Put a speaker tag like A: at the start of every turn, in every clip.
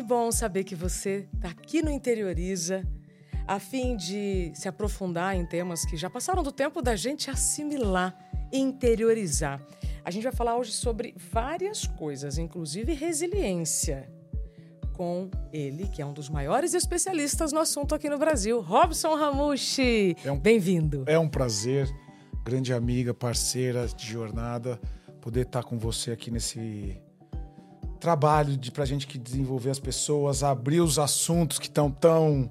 A: Que bom saber que você está aqui no Interioriza, a fim de se aprofundar em temas que já passaram do tempo da gente assimilar e interiorizar. A gente vai falar hoje sobre várias coisas, inclusive resiliência, com ele, que é um dos maiores especialistas no assunto aqui no Brasil, Robson Ramushi. É um, Bem-vindo.
B: É um prazer, grande amiga, parceira de jornada, poder estar com você aqui nesse trabalho de pra gente que desenvolver as pessoas, abrir os assuntos que estão tão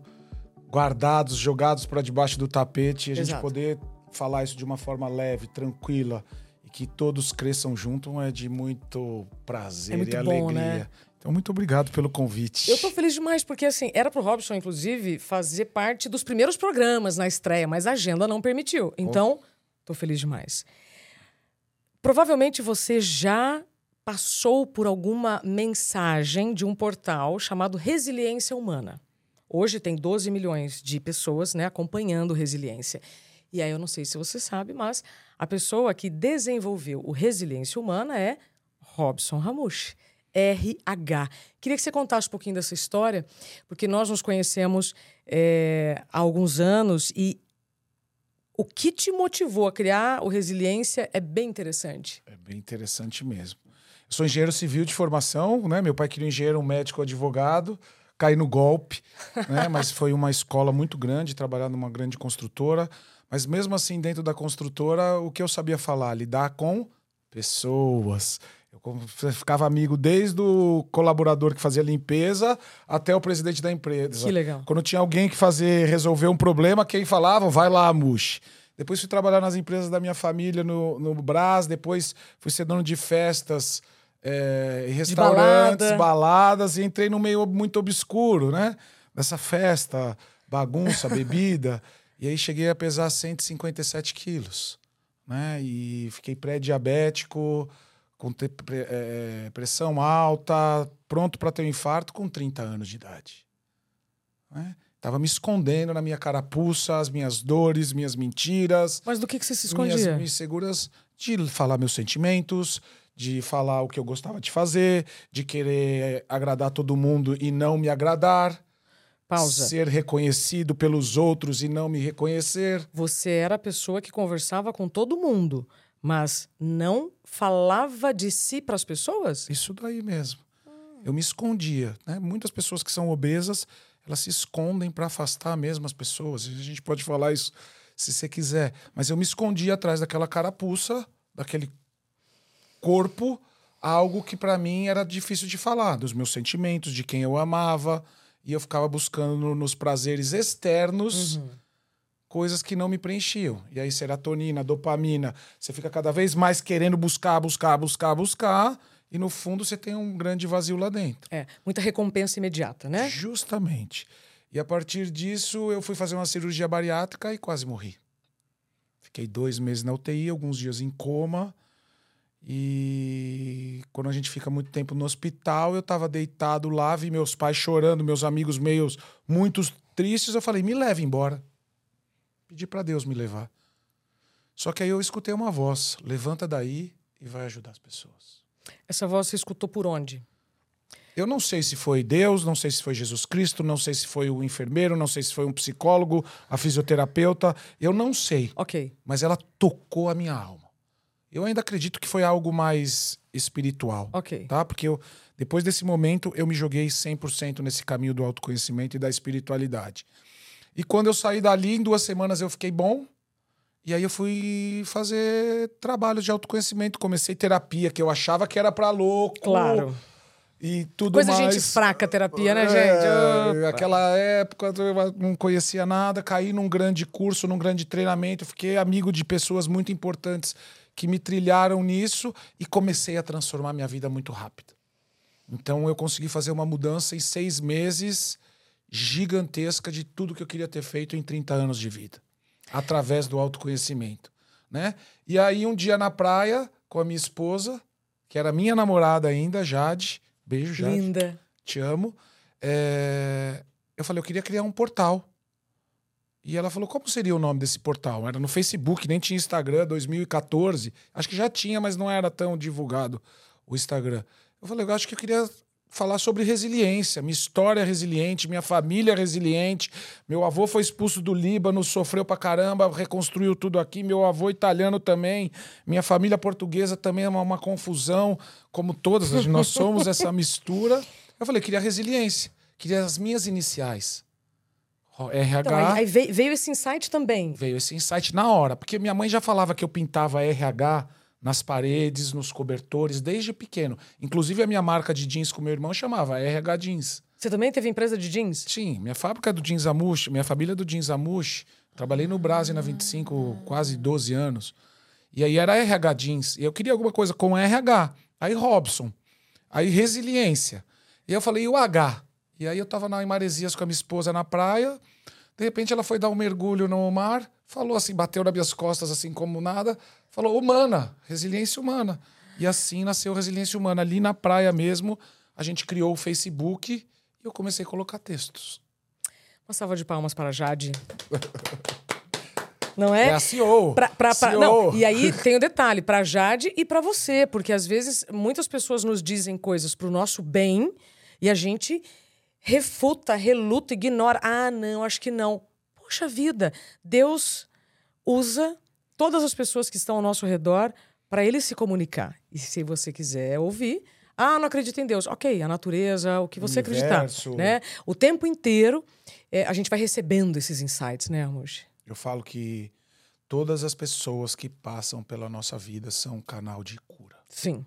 B: guardados, jogados para debaixo do tapete e a Exato. gente poder falar isso de uma forma leve, tranquila e que todos cresçam juntos é de muito prazer é muito e bom, alegria. Né? Então, muito obrigado pelo convite.
A: Eu tô feliz demais, porque assim, era pro Robson, inclusive, fazer parte dos primeiros programas na estreia, mas a agenda não permitiu. Então, tô feliz demais. Provavelmente você já passou por alguma mensagem de um portal chamado Resiliência Humana. Hoje tem 12 milhões de pessoas né, acompanhando resiliência. E aí eu não sei se você sabe, mas a pessoa que desenvolveu o Resiliência Humana é Robson Ramush. RH. Queria que você contasse um pouquinho dessa história, porque nós nos conhecemos é, há alguns anos e o que te motivou a criar o Resiliência é bem interessante.
B: É bem interessante mesmo. Sou engenheiro civil de formação, né? Meu pai queria um engenheiro, um médico, um advogado. Caí no golpe, né? Mas foi uma escola muito grande, trabalhar numa grande construtora. Mas mesmo assim, dentro da construtora, o que eu sabia falar? Lidar com pessoas. Eu ficava amigo desde o colaborador que fazia limpeza até o presidente da empresa.
A: Que legal.
B: Quando tinha alguém que fazer resolver um problema, quem falava, vai lá, Mush. Depois fui trabalhar nas empresas da minha família no, no Brás, depois fui ser dono de festas é, restaurantes, balada. baladas, e entrei no meio muito obscuro, né? Dessa festa, bagunça, bebida. E aí cheguei a pesar 157 quilos, né? E fiquei pré-diabético, com é, pressão alta, pronto para ter um infarto com 30 anos de idade. Né? Tava me escondendo na minha carapuça, as minhas dores, minhas mentiras.
A: Mas do que, que você se escondia?
B: Minhas inseguras de falar meus sentimentos, de falar o que eu gostava de fazer, de querer agradar todo mundo e não me agradar.
A: Pausa.
B: Ser reconhecido pelos outros e não me reconhecer.
A: Você era a pessoa que conversava com todo mundo, mas não falava de si para as pessoas?
B: Isso daí mesmo. Eu me escondia. Né? Muitas pessoas que são obesas, elas se escondem para afastar mesmo as pessoas. A gente pode falar isso se você quiser. Mas eu me escondia atrás daquela carapuça, daquele corpo algo que para mim era difícil de falar, dos meus sentimentos, de quem eu amava, e eu ficava buscando no, nos prazeres externos uhum. coisas que não me preenchiam. E aí serotonina, dopamina, você fica cada vez mais querendo buscar, buscar, buscar, buscar, e no fundo você tem um grande vazio lá dentro.
A: É, muita recompensa imediata, né?
B: Justamente. E a partir disso eu fui fazer uma cirurgia bariátrica e quase morri. Fiquei dois meses na UTI, alguns dias em coma. E quando a gente fica muito tempo no hospital, eu estava deitado lá, vi meus pais chorando, meus amigos meios muito tristes. Eu falei: me leve embora. Pedi para Deus me levar. Só que aí eu escutei uma voz: levanta daí e vai ajudar as pessoas.
A: Essa voz você escutou por onde?
B: Eu não sei se foi Deus, não sei se foi Jesus Cristo, não sei se foi o enfermeiro, não sei se foi um psicólogo, a fisioterapeuta. Eu não sei.
A: Ok.
B: Mas ela tocou a minha alma. Eu ainda acredito que foi algo mais espiritual.
A: Ok.
B: Tá? Porque eu, depois desse momento eu me joguei 100% nesse caminho do autoconhecimento e da espiritualidade. E quando eu saí dali, em duas semanas eu fiquei bom. E aí eu fui fazer trabalhos de autoconhecimento. Comecei terapia, que eu achava que era para louco.
A: Claro.
B: E tudo
A: Coisa
B: mais.
A: gente fraca terapia, né,
B: é,
A: gente?
B: Aquela época eu não conhecia nada, caí num grande curso, num grande treinamento, fiquei amigo de pessoas muito importantes que me trilharam nisso e comecei a transformar minha vida muito rápido. Então eu consegui fazer uma mudança em seis meses gigantesca de tudo que eu queria ter feito em 30 anos de vida, através do autoconhecimento. Né? E aí, um dia na praia, com a minha esposa, que era minha namorada ainda, Jade, beijo, Jade.
A: Linda.
B: Te amo. É... Eu falei, eu queria criar um portal e ela falou: como seria o nome desse portal? Era no Facebook, nem tinha Instagram, 2014. Acho que já tinha, mas não era tão divulgado o Instagram. Eu falei: eu acho que eu queria falar sobre resiliência. Minha história resiliente, minha família resiliente. Meu avô foi expulso do Líbano, sofreu pra caramba, reconstruiu tudo aqui. Meu avô italiano também. Minha família portuguesa também é uma, uma confusão, como todas. Nós somos essa mistura. Eu falei, queria resiliência, queria as minhas iniciais. RH.
A: Então, aí, aí veio, veio esse insight também.
B: Veio esse insight na hora, porque minha mãe já falava que eu pintava RH nas paredes, nos cobertores, desde pequeno. Inclusive, a minha marca de jeans com meu irmão chamava RH Jeans.
A: Você também teve empresa de jeans?
B: Sim, minha fábrica é do Jeans Amush, minha família é do Jeans Amush. Trabalhei no Brasil na 25, quase 12 anos. E aí era RH Jeans. E eu queria alguma coisa com RH. Aí Robson. Aí resiliência. E eu falei, e o H? E aí eu tava na, em Maresias com a minha esposa na praia. De repente ela foi dar um mergulho no mar, falou assim, bateu nas minhas costas assim como nada, falou humana, resiliência humana. E assim nasceu Resiliência Humana. Ali na praia mesmo, a gente criou o Facebook e eu comecei a colocar textos.
A: Uma salva de palmas para a Jade. Não é?
B: É a CEO.
A: Pra, pra, pra-
B: CEO.
A: não, e aí tem o detalhe, para Jade e para você, porque às vezes muitas pessoas nos dizem coisas pro nosso bem e a gente refuta, reluta, ignora. Ah, não, acho que não. Poxa vida, Deus usa todas as pessoas que estão ao nosso redor para ele se comunicar. E se você quiser ouvir, ah, não acredito em Deus. Ok, a natureza, o que você
B: Universo.
A: acreditar. Né? O tempo inteiro eh, a gente vai recebendo esses insights, né, Amush?
B: Eu falo que todas as pessoas que passam pela nossa vida são um canal de cura.
A: Sim.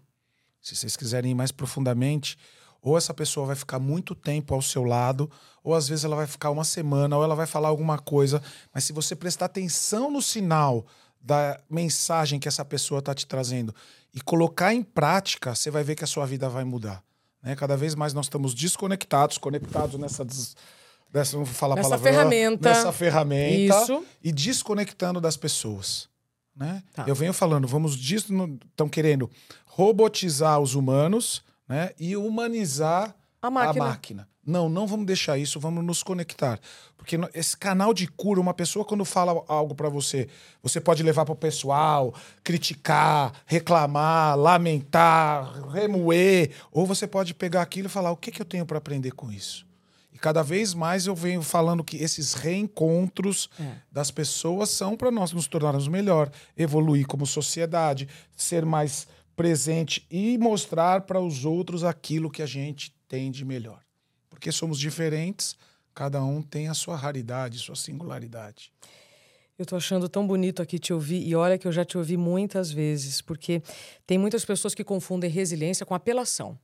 B: Se vocês quiserem ir mais profundamente, ou essa pessoa vai ficar muito tempo ao seu lado, ou às vezes ela vai ficar uma semana, ou ela vai falar alguma coisa. Mas se você prestar atenção no sinal da mensagem que essa pessoa está te trazendo e colocar em prática, você vai ver que a sua vida vai mudar. Né? Cada vez mais nós estamos desconectados, conectados nessa. des- Dessa, não vou falar
A: Nessa
B: palavra,
A: ferramenta.
B: Nessa ferramenta.
A: Isso.
B: E desconectando das pessoas. Né?
A: Tá.
B: Eu venho falando, vamos estão querendo robotizar os humanos né? e humanizar
A: A máquina.
B: a máquina. Não, não vamos deixar isso, vamos nos conectar. Porque esse canal de cura, uma pessoa quando fala algo pra você, você pode levar pro pessoal, criticar, reclamar, lamentar, remoer, ou você pode pegar aquilo e falar: o que, que eu tenho para aprender com isso? E cada vez mais eu venho falando que esses reencontros
A: É.
B: das pessoas são para nós nos tornarmos melhor, evoluir como sociedade, ser mais presente e mostrar para os outros aquilo que a gente tem de melhor. Porque somos diferentes, cada um tem a sua raridade, sua singularidade.
A: Eu tô achando tão bonito aqui te ouvir, e olha que eu já te ouvi muitas vezes, porque tem muitas pessoas que confundem resiliência com apelação.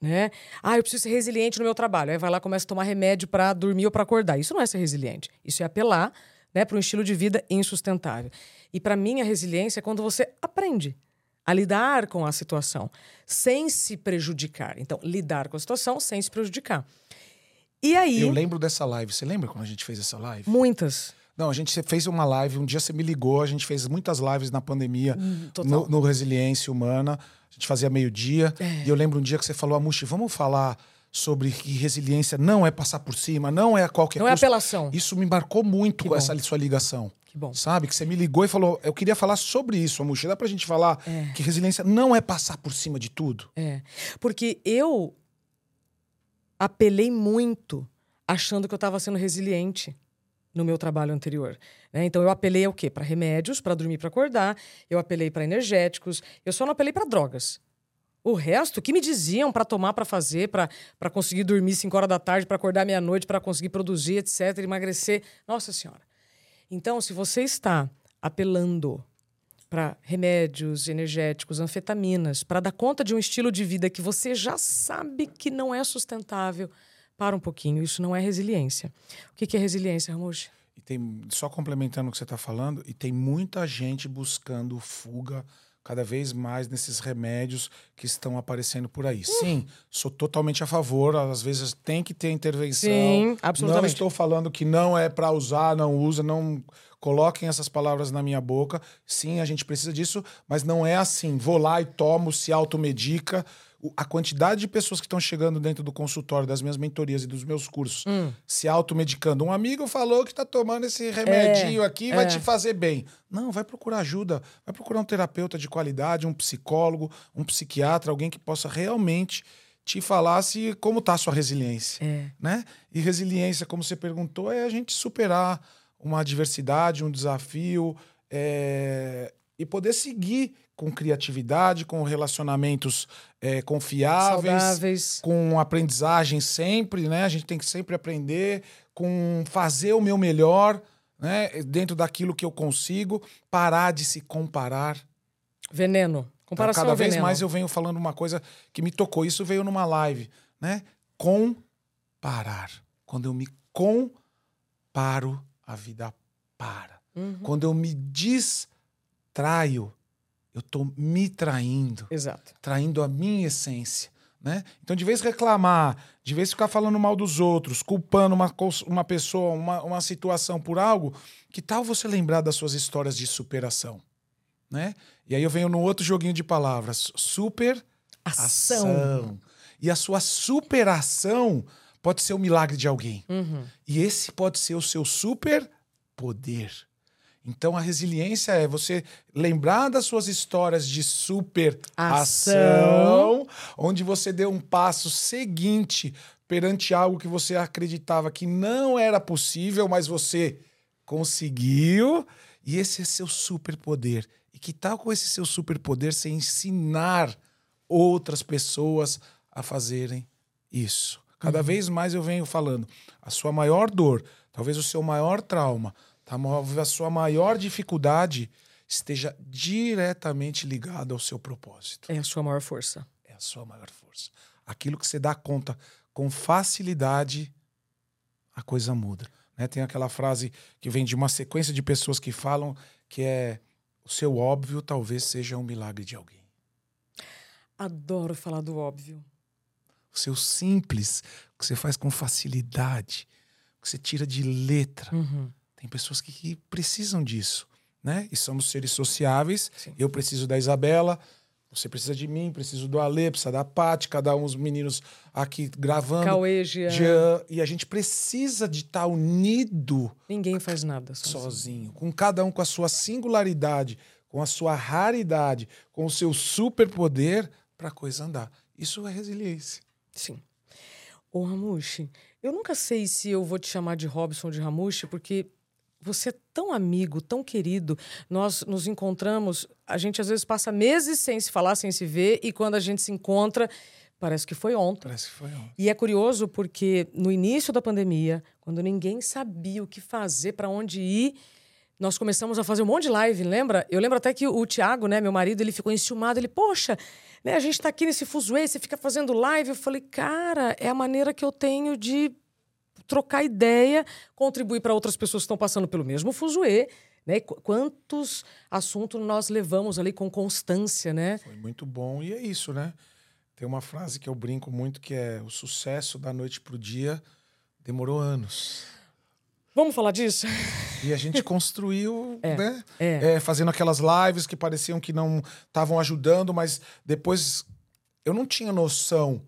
A: Né? Ah, eu preciso ser resiliente no meu trabalho. Aí vai lá começa a tomar remédio para dormir ou para acordar. Isso não é ser resiliente. Isso é apelar né, para um estilo de vida insustentável. E para mim, a resiliência é quando você aprende a lidar com a situação sem se prejudicar. Então, lidar com a situação sem se prejudicar. E aí,
B: Eu lembro dessa live. Você lembra quando a gente fez essa live?
A: muitas.
B: Não, a gente fez uma live, um dia você me ligou, a gente fez muitas lives na pandemia,
A: Hum,
B: no, no Resiliência Humana. A gente fazia meio-dia.
A: É.
B: E eu lembro um dia que você falou, Amushi, vamos falar sobre que resiliência não é passar por cima, não é a qualquer
A: Não é
B: custo.
A: apelação.
B: Isso me marcou muito essa sua ligação.
A: Que bom.
B: Sabe? Que você me ligou e falou, eu queria falar sobre isso, Amushi. Dá pra gente falar
A: É.
B: que resiliência não é passar por cima de tudo?
A: É. Porque eu apelei muito achando que eu estava sendo resiliente no meu trabalho anterior. né? Então eu apelei ao quê? Para remédios, para dormir, para acordar. Eu apelei para energéticos. Eu só não apelei para drogas. O resto, o que me diziam para tomar, para fazer, para conseguir dormir 5 horas da tarde, para acordar meia-noite, para conseguir produzir, etc., emagrecer. Nossa Senhora. Então, se você está apelando para remédios energéticos, anfetaminas, para dar conta de um estilo de vida que você já sabe que não é sustentável, para um pouquinho. Isso não é resiliência. O que é resiliência, Ramush?
B: E tem, só complementando o que você está falando, e tem muita gente buscando fuga cada vez mais nesses remédios que estão aparecendo por aí. Sim, sou totalmente a favor, às vezes tem que ter intervenção.
A: Sim, absolutamente.
B: Não estou falando que não é para usar, não usa, não coloquem essas palavras na minha boca. Sim, a gente precisa disso, mas não é assim. Vou lá e tomo, se automedica. A quantidade de pessoas que estão chegando dentro do consultório das minhas mentorias e dos meus cursos
A: Hum.
B: se automedicando. Um amigo falou que está tomando esse remedinho aqui, vai
A: é.
B: te fazer bem. Não, vai procurar ajuda. Vai procurar um terapeuta de qualidade, um psicólogo, um psiquiatra, alguém que possa realmente te falasse como tá a sua resiliência,
A: É.
B: né? E resiliência, como você perguntou, é a gente superar uma adversidade, um desafio é, e poder seguir com criatividade, com relacionamentos é, confiáveis,
A: Saudáveis.
B: com aprendizagem sempre, né? A gente tem que sempre aprender, com fazer o meu melhor, né? Dentro daquilo que eu consigo, parar de se comparar.
A: Veneno.
B: Então,
A: Comparação
B: cada
A: ao
B: vez
A: veneno.
B: mais eu venho falando uma coisa que me tocou. Isso veio numa live, né? Comparar. Quando eu me comparo, a vida para.
A: Uhum.
B: Quando eu me distraio, eu tô me traindo
A: Exato.
B: traindo a minha essência. Né? Então, de vez reclamar, de vez ficar falando mal dos outros, culpando uma, uma pessoa, uma, uma situação por algo, que tal você lembrar das suas histórias de superação? Né? E aí eu venho num outro joguinho de palavras: super
A: Ação.
B: ação. E a sua superação pode ser o milagre de alguém.
A: Uhum.
B: E esse pode ser o seu super poder. Então a resiliência é você lembrar das suas histórias de super
A: Ação.
B: ação, onde você deu um passo seguinte perante algo que você acreditava que não era possível, mas você conseguiu, e esse é seu superpoder. E que tal com esse seu superpoder você ensinar outras pessoas a fazerem isso? Cada vez mais eu venho falando, a sua maior dor, talvez o seu maior trauma, a sua maior dificuldade esteja diretamente ligado ao seu propósito.
A: É a sua maior força.
B: É a sua maior força. Aquilo que você dá conta com facilidade, a coisa muda. Né? Tem aquela frase que vem de uma sequência de pessoas que falam que é o seu óbvio talvez seja um milagre de alguém.
A: Adoro falar do óbvio.
B: O seu simples, o que você faz com facilidade, o que você tira de letra.
A: Uhum.
B: Tem pessoas que, que precisam disso, né? E somos seres sociáveis.
A: Sim.
B: Eu preciso da Isabela, você precisa de mim, preciso do Ale, precisa da Paty, cada um os meninos aqui gravando.
A: Cauê, Jean.
B: Jean, e a gente precisa de estar unido
A: Ninguém faz nada sozinho.
B: sozinho, com cada um com a sua singularidade, com a sua raridade, com o seu superpoder para a coisa andar. Isso é resiliência.
A: Sim. Ô, Ramushi, eu nunca sei se eu vou te chamar de Robson ou de Ramushi, porque você é tão amigo, tão querido. Nós nos encontramos, a gente às vezes passa meses sem se falar, sem se ver, e quando a gente se encontra, parece que foi ontem.
B: Parece que foi ontem.
A: E é curioso porque no início da pandemia, quando ninguém sabia o que fazer, para onde ir, nós começamos a fazer um monte de live, lembra? Eu lembro até que o Tiago, né, meu marido, ele ficou enciumado. Ele, poxa, né, a gente tá aqui nesse fuzuê, você fica fazendo live. Eu falei, cara, é a maneira que eu tenho de trocar ideia, contribuir para outras pessoas que estão passando pelo mesmo fuzuê. Né? Qu- Quantos assuntos nós levamos ali com constância, né?
B: Foi muito bom e é isso, né? Tem uma frase que eu brinco muito que é o sucesso da noite pro dia demorou anos.
A: Vamos falar disso?
B: E a gente construiu, né?
A: é.
B: É, fazendo aquelas lives que pareciam que não estavam ajudando, mas depois eu não tinha noção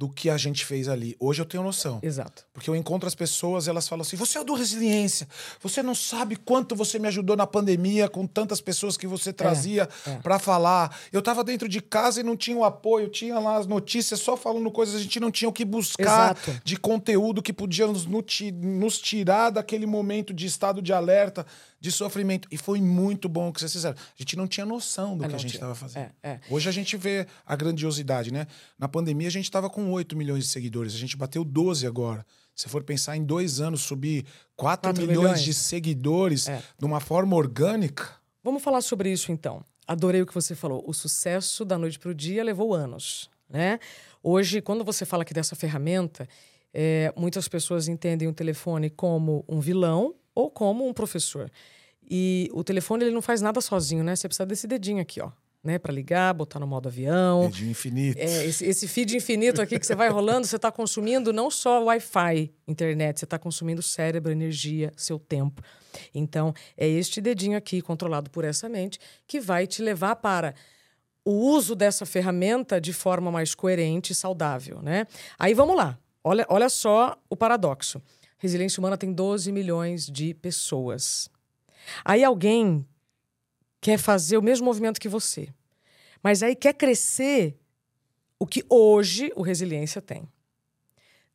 B: do que a gente fez ali. Hoje eu tenho noção.
A: Exato.
B: Porque eu encontro as pessoas, elas falam assim: você é do resiliência. Você não sabe quanto você me ajudou na pandemia com tantas pessoas que você trazia
A: é.
B: pra falar. Eu tava dentro de casa e não tinha o apoio, tinha lá as notícias só falando coisas, a gente não tinha o que buscar
A: Exato.
B: de conteúdo que podia nos, nos tirar daquele momento de estado de alerta, de sofrimento. E foi muito bom o que vocês fizeram. A gente não tinha noção do
A: É,
B: que a gente estava fazendo.
A: É, é.
B: Hoje a gente vê a grandiosidade, né? Na pandemia a gente estava com 8 milhões de seguidores, a gente bateu 12 agora. Se for pensar em dois anos subir 4,
A: Quatro
B: milhões,
A: milhões.
B: de seguidores
A: É.
B: de uma forma orgânica,
A: Vamos falar sobre isso então. Adorei o que você falou. O sucesso da noite para o dia levou anos, né? Hoje, quando você fala aqui dessa ferramenta, é, muitas pessoas entendem o telefone como um vilão ou como um professor. E o telefone ele não faz nada sozinho, né? Você precisa desse dedinho aqui, ó, né? Para ligar, botar no modo avião.
B: de infinito.
A: É, esse, esse feed infinito aqui que você vai rolando, você está consumindo não só Wi-Fi, internet, você está consumindo cérebro, energia, seu tempo. Então, é este dedinho aqui, controlado por essa mente, que vai te levar para o uso dessa ferramenta de forma mais coerente e saudável, né? Aí vamos lá. Olha, olha só o paradoxo. Resiliência Humana tem 12 milhões de pessoas. Aí alguém quer fazer o mesmo movimento que você, mas aí quer crescer o que hoje o Resiliência tem.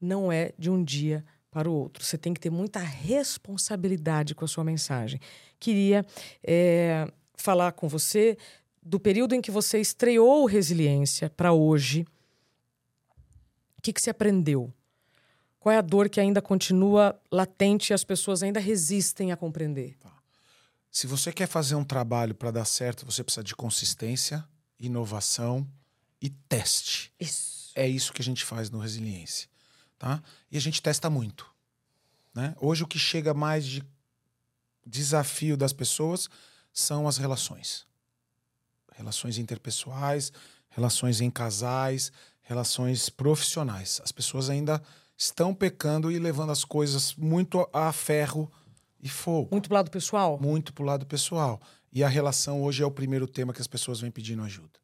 A: Não é de um dia para o outro. Você tem que ter muita responsabilidade com a sua mensagem. Queria é, falar com você do período em que você estreou Resiliência para hoje. O que, que você aprendeu? Qual é a dor que ainda continua latente e as pessoas ainda resistem a compreender? Tá.
B: Se você quer fazer um trabalho para dar certo, você precisa de consistência, inovação e teste.
A: Isso.
B: É isso que a gente faz no Resiliência. Tá? E a gente testa muito. Né? Hoje o que chega mais de desafio das pessoas são as relações. Relações interpessoais, relações em casais, relações profissionais. As pessoas ainda estão pecando e levando as coisas muito a ferro e fogo.
A: Muito pro lado pessoal?
B: Muito pro lado pessoal. E a relação hoje é o primeiro tema que as pessoas vêm pedindo ajuda.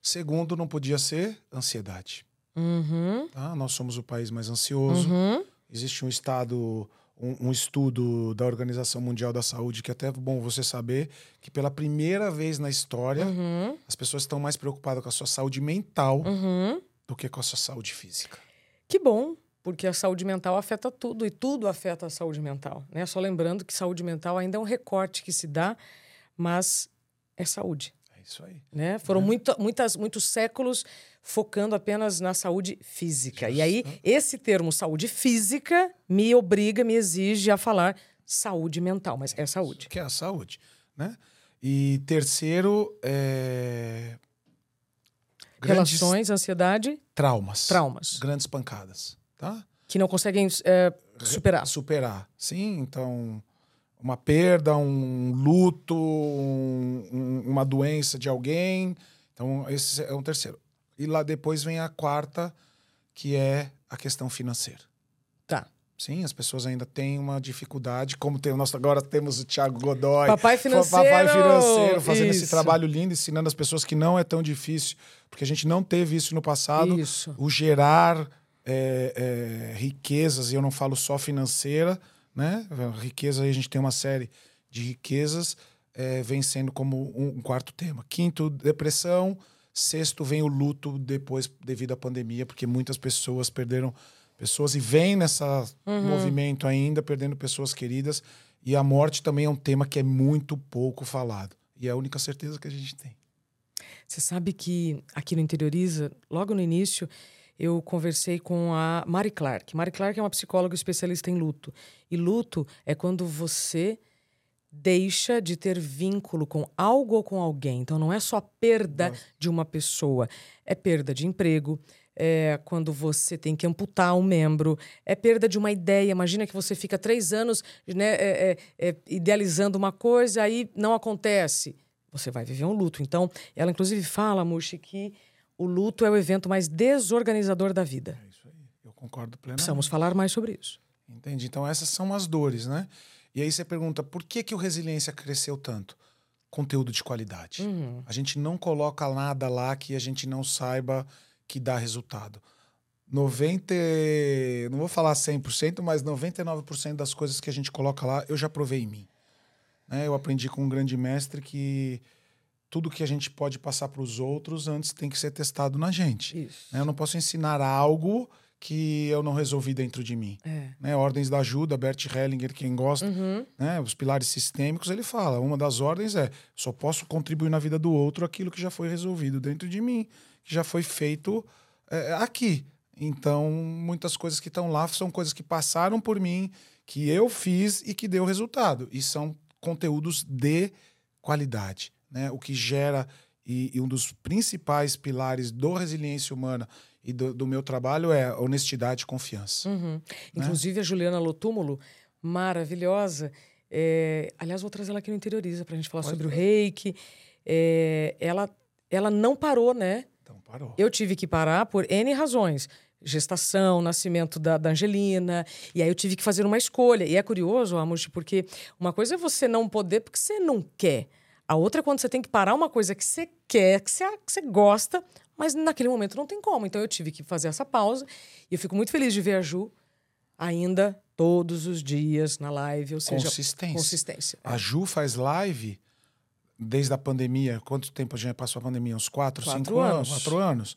B: Segundo, não podia ser ansiedade.
A: Uhum.
B: Tá? Nós somos o país mais ansioso.
A: Uhum.
B: Existe um estado, um, um, estudo da Organização Mundial da Saúde que é até bom você saber que pela primeira vez na história
A: uhum.
B: as pessoas estão mais preocupadas com a sua saúde mental
A: uhum.
B: do que com a sua saúde física.
A: Que bom, porque a saúde mental afeta tudo e tudo afeta a saúde mental. Né? Só lembrando que saúde mental ainda é um recorte que se dá, mas é saúde.
B: É isso aí.
A: Né? Foram é. muito, muitas, muitos séculos focando apenas na saúde física. Justo. E aí, esse termo saúde física me obriga, me exige a falar saúde mental, mas é saúde.
B: Que é a saúde, né? E terceiro, é...
A: Relações, ansiedade.
B: Traumas.
A: Traumas.
B: Grandes pancadas, tá?
A: Que não conseguem é, superar.
B: Superar, sim. Então, uma perda, um luto, um, uma doença de alguém. Então, esse é um terceiro. E lá depois vem a quarta, que é a questão financeira.
A: Tá.
B: Sim, as pessoas ainda têm uma dificuldade, como tem, nós agora temos o Thiago Godoy,
A: papai financeiro,
B: papai financeiro fazendo isso. esse trabalho lindo, ensinando as pessoas que não é tão difícil, porque a gente não teve isso no passado,
A: isso.
B: o gerar é, é, riquezas, e eu não falo só financeira, né? Riqueza, a gente tem uma série de riquezas, é, vem sendo como um, um quarto tema. Quinto, depressão, Sexto, vem o luto depois, devido à pandemia, porque muitas pessoas perderam pessoas e vem nessa uhum. movimento ainda, perdendo pessoas queridas. E a morte também é um tema que é muito pouco falado. E é a única certeza que a gente tem.
A: Você sabe que aqui no Interioriza, logo no início, eu conversei com a Mari Clark. Mari Clark é uma psicóloga especialista em luto. E luto é quando você deixa de ter vínculo com algo ou com alguém. Então não é só perda Nossa. de uma pessoa, é perda de emprego, é quando você tem que amputar um membro, é perda de uma ideia. Imagina que você fica três anos né, é, é, é, idealizando uma coisa, aí não acontece. Você vai viver um luto. Então, ela inclusive fala, Mushi, que o luto é o evento mais desorganizador da vida.
B: É isso aí, eu concordo plenamente.
A: Precisamos falar mais sobre isso.
B: Entendi. Então, essas são as dores, né? E aí você pergunta por que, que o Resiliência cresceu tanto? Conteúdo de qualidade.
A: Uhum.
B: A gente não coloca nada lá que a gente não saiba que dá resultado. 90, não vou falar 100%, mas 99% das coisas que a gente coloca lá eu já provei em mim. Né? Eu aprendi com um grande mestre que tudo que a gente pode passar para os outros antes tem que ser testado na gente. Né? Eu não posso ensinar algo que eu não resolvi dentro de mim.
A: É.
B: Né? Ordens da ajuda, Bert Hellinger, quem gosta,
A: uhum.
B: né? os pilares sistêmicos, ele fala, uma das ordens é, só posso contribuir na vida do outro aquilo que já foi resolvido dentro de mim, que já foi feito é, aqui. Então, muitas coisas que estão lá são coisas que passaram por mim, que eu fiz e que deu resultado. E são conteúdos de qualidade. Né? O que gera, e, e um dos principais pilares do resiliência humana e do, do meu trabalho é honestidade e confiança.
A: Uhum. Né? Inclusive, a Juliana Lotúmulo, maravilhosa. É... Aliás, vou trazer ela aqui no Interioriza para a gente falar Pode sobre ver. o reiki. É... Ela, ela não parou, né?
B: Então parou.
A: Eu tive que parar por N razões gestação, nascimento da, da, Angelina. E aí eu tive que fazer uma escolha. E é curioso, Amush, porque uma coisa é você não poder porque você não quer. A outra é quando você tem que parar uma coisa que você quer, que você, que você gosta, mas naquele momento não tem como. Então eu tive que fazer essa pausa. E eu fico muito feliz de ver a Ju ainda todos os dias na live. Ou seja,
B: consistência.
A: consistência.
B: A Ju faz live desde a pandemia. Quanto tempo a gente passou a pandemia? Uns quatro,
A: quatro
B: cinco
A: anos.
B: anos? Quatro anos.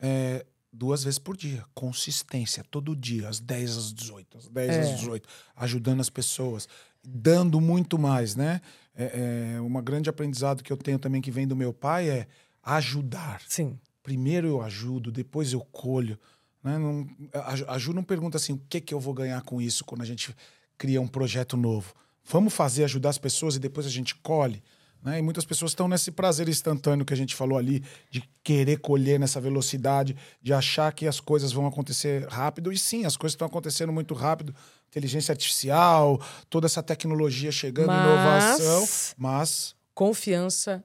B: é, duas vezes por dia. Consistência, todo dia, às 10 às 18, às 10
A: É.
B: às 18, ajudando as pessoas, dando muito mais, né? É, é, uma grande aprendizado que eu tenho também que vem do meu pai é ajudar.
A: Sim.
B: Primeiro eu ajudo, depois eu colho. Né? Não, a, a Ju não pergunta assim, o que, que eu vou ganhar com isso quando a gente cria um projeto novo. Vamos fazer, ajudar as pessoas e depois a gente colhe. Né? E muitas pessoas estão nesse prazer instantâneo que a gente falou ali, de querer colher nessa velocidade, de achar que as coisas vão acontecer rápido. E sim, as coisas estão acontecendo muito rápido. Inteligência artificial, toda essa tecnologia chegando,
A: Mas-
B: inovação. Mas
A: Confiança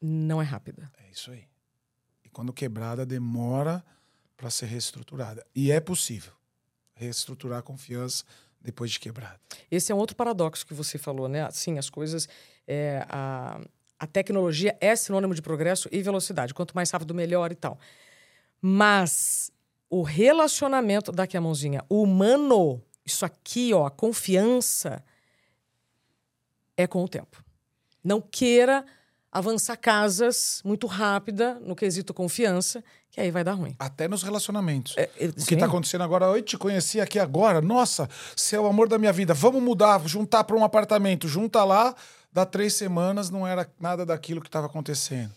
A: não é rápida.
B: É isso aí. E quando quebrada, demora para ser reestruturada. E é possível reestruturar a confiança depois de quebrada.
A: Esse é um outro paradoxo que você falou, né? Sim, as coisas. é, a, a tecnologia é sinônimo de progresso e velocidade. Quanto mais rápido, melhor e tal. Mas o relacionamento, daqui a mãozinha, humano, isso aqui, ó, a confiança, é com o tempo. Não queira avançar casas muito rápida no quesito confiança, que aí vai dar ruim.
B: Até nos relacionamentos.
A: É, é,
B: O que está acontecendo agora, eu te conheci aqui agora. Nossa, você é o amor da minha vida. Vamos mudar, juntar para um apartamento. Junta lá, dá três semanas, não era nada daquilo que estava acontecendo.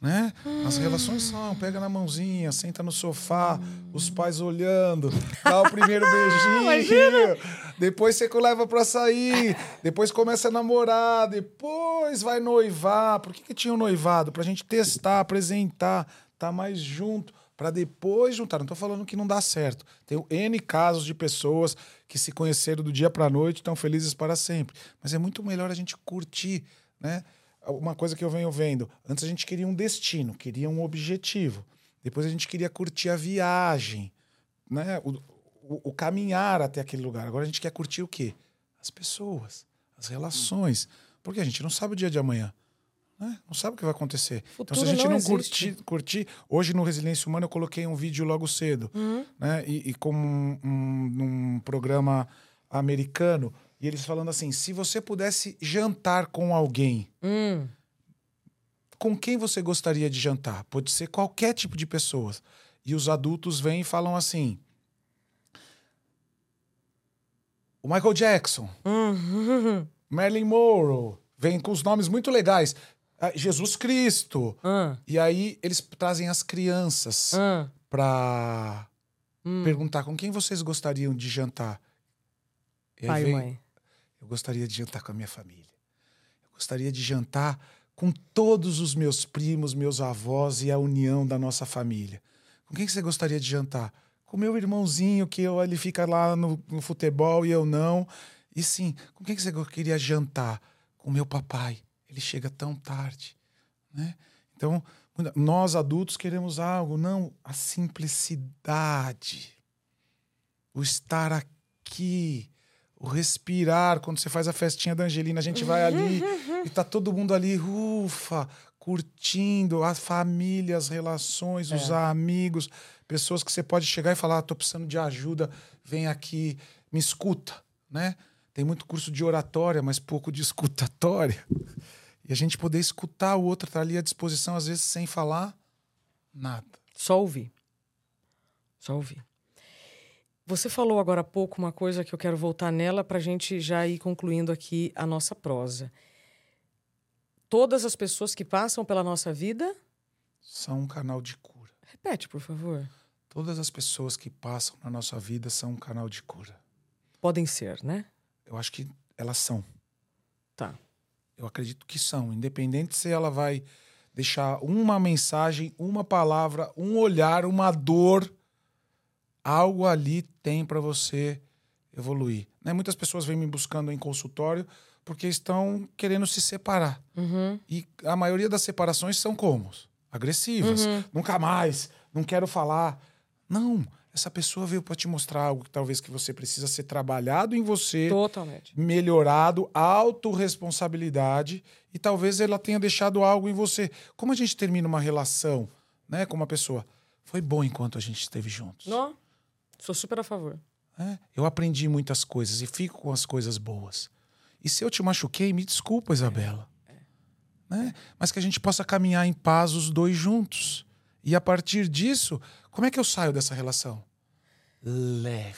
B: Né? As relações são, pega na mãozinha, senta no sofá, os pais olhando, dá o primeiro beijinho, depois você leva pra sair, depois começa a namorar, depois vai noivar. Por que, que tinha um noivado? Pra gente testar, apresentar, tá mais junto, pra depois juntar. Não tô falando que não dá certo. Tem N casos de pessoas que se conheceram do dia pra noite, estão felizes para sempre. Mas é muito melhor a gente curtir, né? Uma coisa que eu venho vendo. Antes a gente queria um destino, queria um objetivo. Depois a gente queria curtir a viagem, né? O, o, o caminhar até aquele lugar. Agora a gente quer curtir o quê? As pessoas, as relações. Porque a gente não sabe o dia de amanhã. Né? Não sabe o que vai acontecer. então, se a
A: Futuro
B: gente
A: não
B: não, curtir, curtir. Hoje no Resiliência Humana eu coloquei um vídeo logo cedo. Né? E, e como um, um, num programa americano. E eles falando assim: se você pudesse jantar com alguém,
A: Hum,
B: com quem você gostaria de jantar? Pode ser qualquer tipo de pessoa. E os adultos vêm e falam assim: o Michael Jackson,
A: hum,
B: Marilyn Monroe, vem com os nomes muito legais. Jesus Cristo.
A: ah,
B: E aí eles trazem as crianças
A: ah.
B: para
A: Hum.
B: perguntar com quem vocês gostariam de jantar. E
A: Pai e mãe.
B: Eu gostaria de jantar com a minha família. Eu gostaria de jantar com todos os meus primos, meus avós e a união da nossa família. Com quem que você gostaria de jantar? Com meu irmãozinho, que eu, ele fica lá no, no futebol e eu não. E sim, com quem que você queria jantar? Com meu papai. Ele chega tão tarde. Né? Então, nós adultos queremos algo, não a simplicidade, o estar aqui, o respirar. Quando você faz a festinha da Angelina, a gente vai ali e tá todo mundo ali, ufa, curtindo a família, as relações, os amigos, pessoas que você pode chegar e falar: ah, tô precisando de ajuda, vem aqui, me escuta, né? Tem muito curso de oratória, mas pouco de escutatória. E a gente poder escutar o outro, estar ali à disposição, às vezes sem falar nada.
A: Só ouvir. Só ouvir. Você falou agora há pouco uma coisa que eu quero voltar nela para a gente já ir concluindo aqui a nossa prosa. Todas as pessoas que passam pela nossa vida.
B: São um canal de cura.
A: Repete, por favor.
B: Todas as pessoas que passam na nossa vida são um canal de cura.
A: Podem ser, né?
B: Eu acho que elas são.
A: Tá.
B: Eu acredito que são. Independente se ela vai deixar uma mensagem, uma palavra, um olhar, uma dor, algo ali tem para você evoluir. Né? Muitas pessoas vêm me buscando em consultório porque estão querendo se separar.
A: Uhum.
B: E a maioria das separações são como? Agressivas. Nunca mais, não quero falar. Não, essa pessoa veio para te mostrar algo que talvez que você precisa ser trabalhado em você
A: Totalmente.
B: melhorado, autorresponsabilidade e talvez ela tenha deixado algo em você. Como a gente termina uma relação, né, com uma pessoa? Foi bom enquanto a gente esteve juntos.
A: Não, sou super a favor.
B: né? Eu aprendi muitas coisas e fico com as coisas boas. E se eu te machuquei, me desculpa, Isabela. Né? Mas que a gente possa caminhar em paz os dois juntos. E a partir disso, como é que eu saio dessa relação? Leve.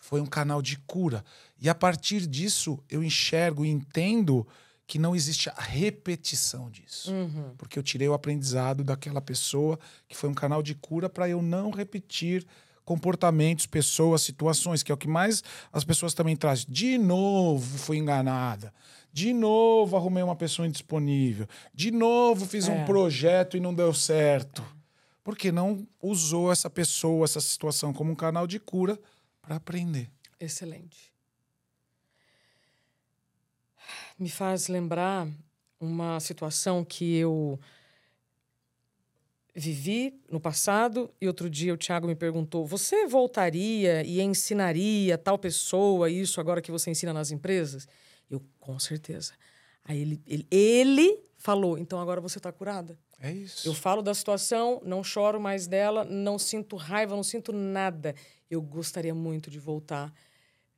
B: Foi um canal de cura. E a partir disso, eu enxergo e entendo que não existe a repetição disso.
A: Uhum.
B: Porque eu tirei o aprendizado daquela pessoa, que foi um canal de cura para eu não repetir comportamentos, pessoas, situações, que é o que mais as pessoas também trazem. De novo fui enganada. De novo arrumei uma pessoa indisponível. De novo fiz
A: É.
B: um projeto e não deu certo. Porque não usou essa pessoa, essa situação como um canal de cura para aprender.
A: Excelente. Me faz lembrar uma situação que eu vivi no passado e outro dia o Tiago me perguntou: você voltaria e ensinaria tal pessoa isso agora que você ensina nas empresas? Eu, com certeza. Aí ele, ele, ele falou: então agora você está curada.
B: É isso.
A: Eu falo da situação, não choro mais dela, não sinto raiva, não sinto nada. Eu gostaria muito de voltar,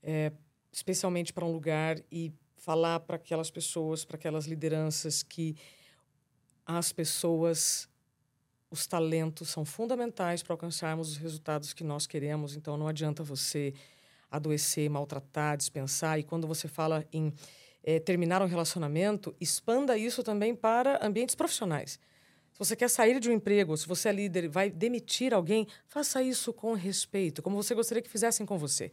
A: é, especialmente para um lugar e falar para aquelas pessoas, para aquelas lideranças que as pessoas, os talentos são fundamentais para alcançarmos os resultados que nós queremos. Então não adianta você adoecer, maltratar, dispensar. E quando você fala em é, terminar um relacionamento, expanda isso também para ambientes profissionais. Se você quer sair de um emprego, se você é líder vai demitir alguém, faça isso com respeito, como você gostaria que fizessem com você.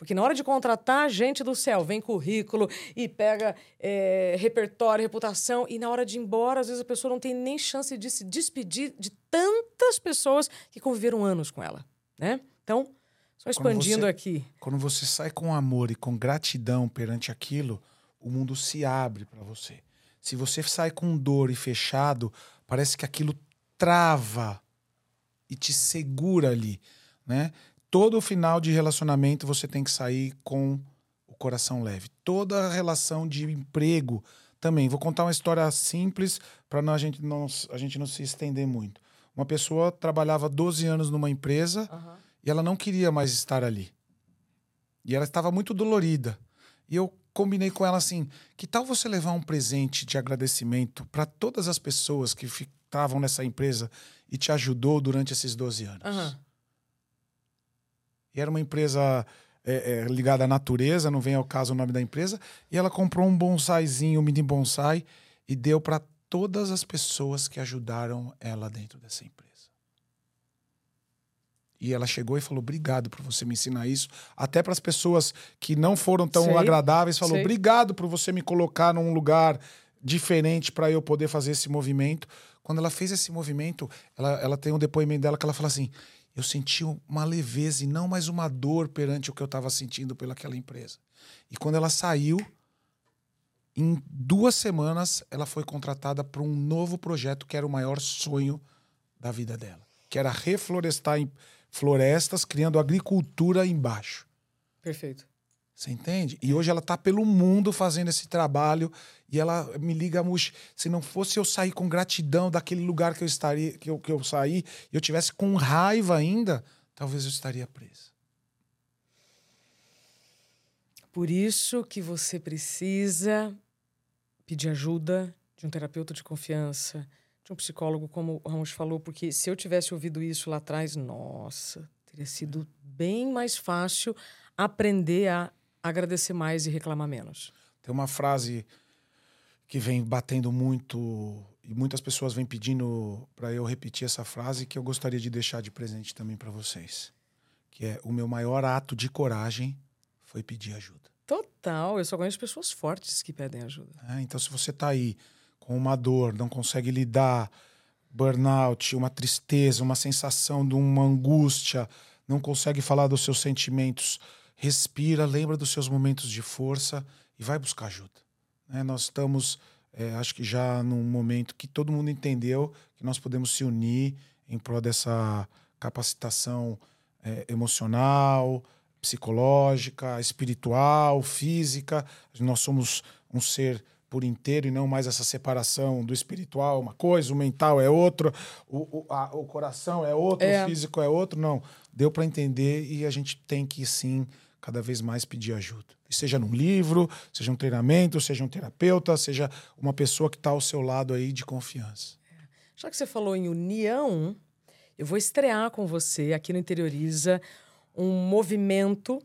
A: Porque na hora de contratar gente do céu, vem currículo e pega é, repertório, reputação, e na hora de ir embora, às vezes a pessoa não tem nem chance de se despedir de tantas pessoas que conviveram anos com ela. Né? Então, só expandindo
B: você-
A: aqui.
B: Quando você sai com amor e com gratidão perante aquilo, o mundo se abre para você. Se você sai com dor e fechado, parece que aquilo trava e te segura ali, né? Todo final de relacionamento você tem que sair com o coração leve. Toda relação de emprego também. Vou contar uma história simples para a gente não a gente não se estender muito. Uma pessoa trabalhava 12 anos numa empresa e ela não queria mais estar ali. E ela estava muito dolorida. E eu combinei com ela assim: que tal você levar um presente de agradecimento para todas as pessoas que estavam nessa empresa e te ajudou durante esses 12 anos?
A: Aham.
B: E era uma empresa é, é, ligada à natureza, não vem ao caso o nome da empresa. E ela comprou um bonsaizinho, um mini bonsai, e deu para todas as pessoas que ajudaram ela dentro dessa empresa. E ela chegou e falou: Obrigado por você me ensinar isso. Até para as pessoas que não foram tão
A: Sei,
B: agradáveis, falou:
A: sei.
B: Obrigado por você me colocar num lugar diferente para eu poder fazer esse movimento. Quando ela fez esse movimento, ela, ela tem um depoimento dela que ela fala assim: Eu senti uma leveza e não mais uma dor perante o que eu estava sentindo pelaquela empresa. E quando ela saiu, em duas semanas, ela foi contratada para um novo projeto que era o maior sonho da vida dela, que era reflorestar em florestas, criando agricultura embaixo.
A: Perfeito.
B: Você entende? E hoje ela tá pelo mundo fazendo esse trabalho e ela me liga, Mush, se não fosse eu sair com gratidão daquele lugar que eu estaria, que eu, que eu saí, e eu tivesse com raiva ainda, talvez eu estaria presa.
A: Por isso que você precisa pedir ajuda de um terapeuta de confiança, de um psicólogo, como o Ramos falou, porque se eu tivesse ouvido isso lá atrás, nossa, teria sido bem mais fácil aprender a agradecer mais e reclamar menos.
B: Tem uma frase que vem batendo muito e muitas pessoas vêm pedindo para eu repetir essa frase que eu gostaria de deixar de presente também para vocês, que é o meu maior ato de coragem foi pedir ajuda.
A: Total, eu só conheço pessoas fortes que pedem ajuda.
B: né? Então, se você está aí com uma dor, não consegue lidar, burnout, uma tristeza, uma sensação de uma angústia, não consegue falar dos seus sentimentos, respira, lembra dos seus momentos de força e vai buscar ajuda. né? Nós estamos, é, acho que já num momento que todo mundo entendeu que nós podemos se unir em prol dessa capacitação é, emocional, psicológica, espiritual, física. Nós somos um ser por inteiro e não mais essa separação do espiritual é uma coisa, o mental é outro, o, o, a- o coração é outro,
A: É.
B: o físico é outro. Não, deu para entender e a gente tem que sim cada vez mais pedir ajuda. E seja num livro, seja um treinamento, seja um terapeuta, seja uma pessoa que está ao seu lado aí de confiança.
A: Já que você falou em união, eu vou estrear com você aqui no Interioriza um movimento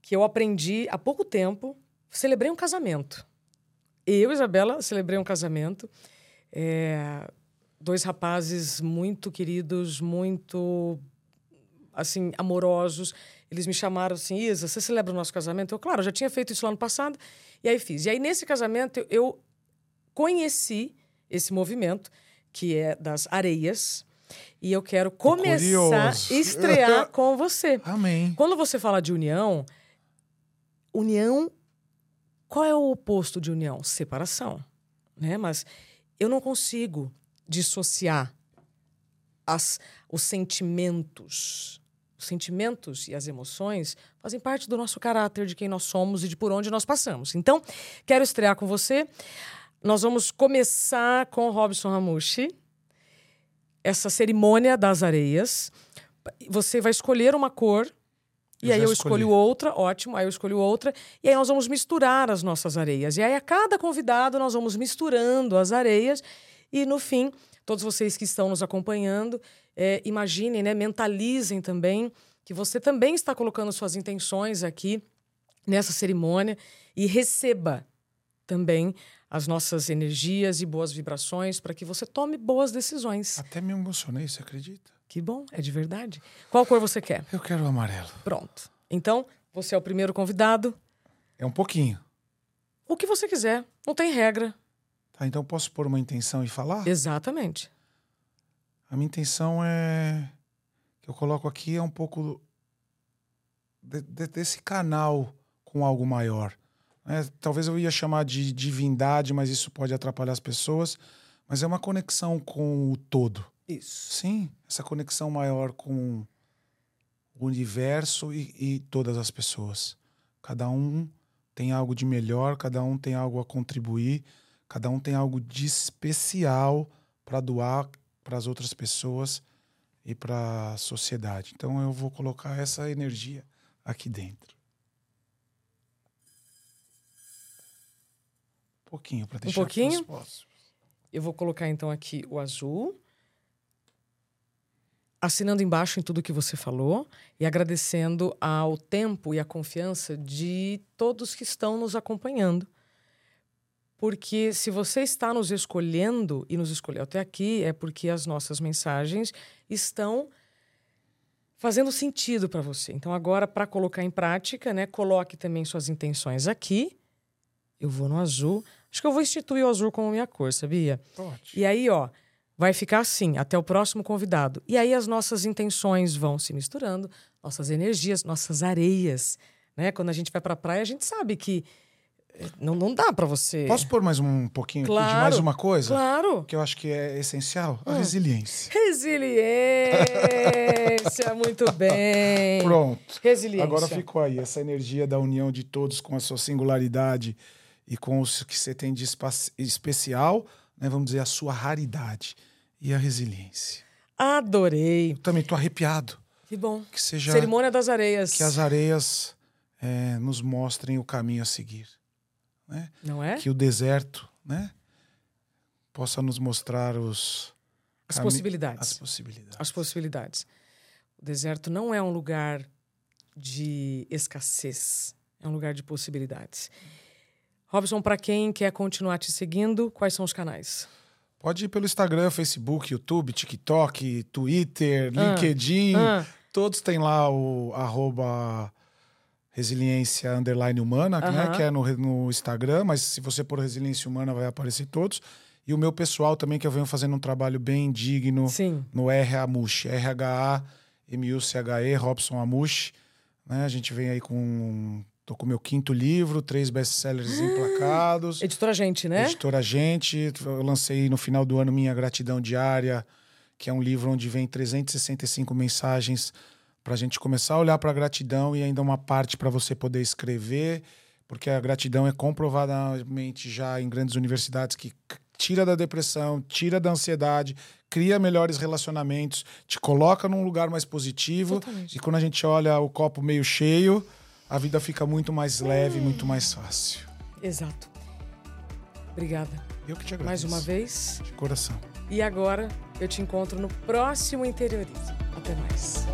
A: que eu aprendi há pouco tempo. Celebrei um casamento. Eu, Isabela, celebrei um casamento. É, dois rapazes muito queridos, muito assim amorosos. Eles me chamaram assim, Isa, você celebra o nosso casamento? Eu, claro, eu já tinha feito isso lá no passado. E aí fiz. E aí, nesse casamento, eu conheci esse movimento, que é das areias. E eu quero começar a estrear com você.
B: Amém.
A: Quando você fala de união, união, qual é o oposto de união? Separação. Né? Mas eu não consigo dissociar as, os sentimentos os sentimentos e as emoções fazem parte do nosso caráter, de quem nós somos e de por onde nós passamos. Então, quero estrear com você. Nós vamos começar com Robson Ramushi, essa cerimônia das areias. Você vai escolher uma cor, e aí eu escolhi. escolho outra, ótimo, aí eu escolho outra, e aí nós vamos misturar as nossas areias. E aí a cada convidado nós vamos misturando as areias, e no fim, todos vocês que estão nos acompanhando, é, imaginem, né, mentalizem também que você também está colocando suas intenções aqui nessa cerimônia e receba também as nossas energias e boas vibrações para que você tome boas decisões.
B: Até me emocionei, você acredita?
A: Que bom, é de verdade. Qual cor você quer?
B: Eu quero o amarelo.
A: Pronto. Então, você é o primeiro convidado.
B: É um pouquinho.
A: O que você quiser, não tem regra.
B: Tá, então posso pôr uma intenção e falar?
A: Exatamente.
B: A minha intenção é que eu coloco aqui é um pouco de, de, desse canal com algo maior. É, talvez eu ia chamar de divindade, mas isso pode atrapalhar as pessoas. Mas é uma conexão com o todo.
A: Isso.
B: Sim, essa conexão maior com o universo e, e todas as pessoas. Cada um tem algo de melhor, cada um tem algo a contribuir, cada um tem algo de especial para doar para as outras pessoas e para a sociedade. Então eu vou colocar essa energia aqui dentro. Um pouquinho para deixar
A: um pouquinho. Eu vou colocar então aqui o azul. Assinando embaixo em tudo que você falou e agradecendo ao tempo e à confiança de todos que estão nos acompanhando porque se você está nos escolhendo e nos escolheu até aqui, é porque as nossas mensagens estão fazendo sentido para você. Então, agora, para colocar em prática, né, coloque também suas intenções aqui. Eu vou no azul. Acho que eu vou instituir o azul como minha cor, sabia?
B: Ótimo.
A: E aí, ó, vai ficar assim até o próximo convidado. E aí as nossas intenções vão se misturando, nossas energias, nossas areias. Né? Quando a gente vai para a praia, a gente sabe que não, não dá para você.
B: Posso pôr mais um pouquinho
A: claro,
B: de mais uma coisa?
A: Claro.
B: Que eu acho que é essencial? A hum. resiliência.
A: Resiliência, muito bem.
B: Pronto.
A: Resiliência.
B: Agora ficou aí, essa energia da união de todos com a sua singularidade e com o que você tem de especial, né, vamos dizer, a sua raridade e a resiliência.
A: Adorei.
B: Eu também tô arrepiado.
A: Que bom.
B: Que seja.
A: Cerimônia das areias.
B: Que as areias é, nos mostrem o caminho a seguir. Né?
A: Não é?
B: Que o deserto né, possa nos mostrar os
A: as possibilidades.
B: As possibilidades.
A: As possibilidades. O deserto não é um lugar de escassez, é um lugar de possibilidades. Robson, para quem quer continuar te seguindo, quais são os canais?
B: Pode ir pelo Instagram, Facebook, YouTube, TikTok, Twitter, ah, LinkedIn. Ah. Todos têm lá o arroba Resiliência Underline Humana, uhum. né, que é no, no Instagram, mas se você pôr Resiliência Humana vai aparecer todos. E o meu pessoal também, que eu venho fazendo um trabalho bem digno
A: Sim.
B: no RH R-H-A-M-U-C-H-E, Robson Amush. Né? A gente vem aí com. Tô com o meu quinto livro, três best-sellers emplacados.
A: Editora Gente, né?
B: Editora Gente. Eu lancei no final do ano Minha Gratidão Diária, que é um livro onde vem 365 mensagens para a gente começar a olhar para a gratidão e ainda uma parte para você poder escrever, porque a gratidão é comprovadamente já em grandes universidades que tira da depressão, tira da ansiedade, cria melhores relacionamentos, te coloca num lugar mais positivo.
A: Totalmente.
B: E quando a gente olha o copo meio cheio, a vida fica muito mais leve, hum. muito mais fácil.
A: Exato. Obrigada.
B: Eu que te agradeço.
A: Mais uma vez.
B: De coração.
A: E agora eu te encontro no próximo interiorismo. Até mais.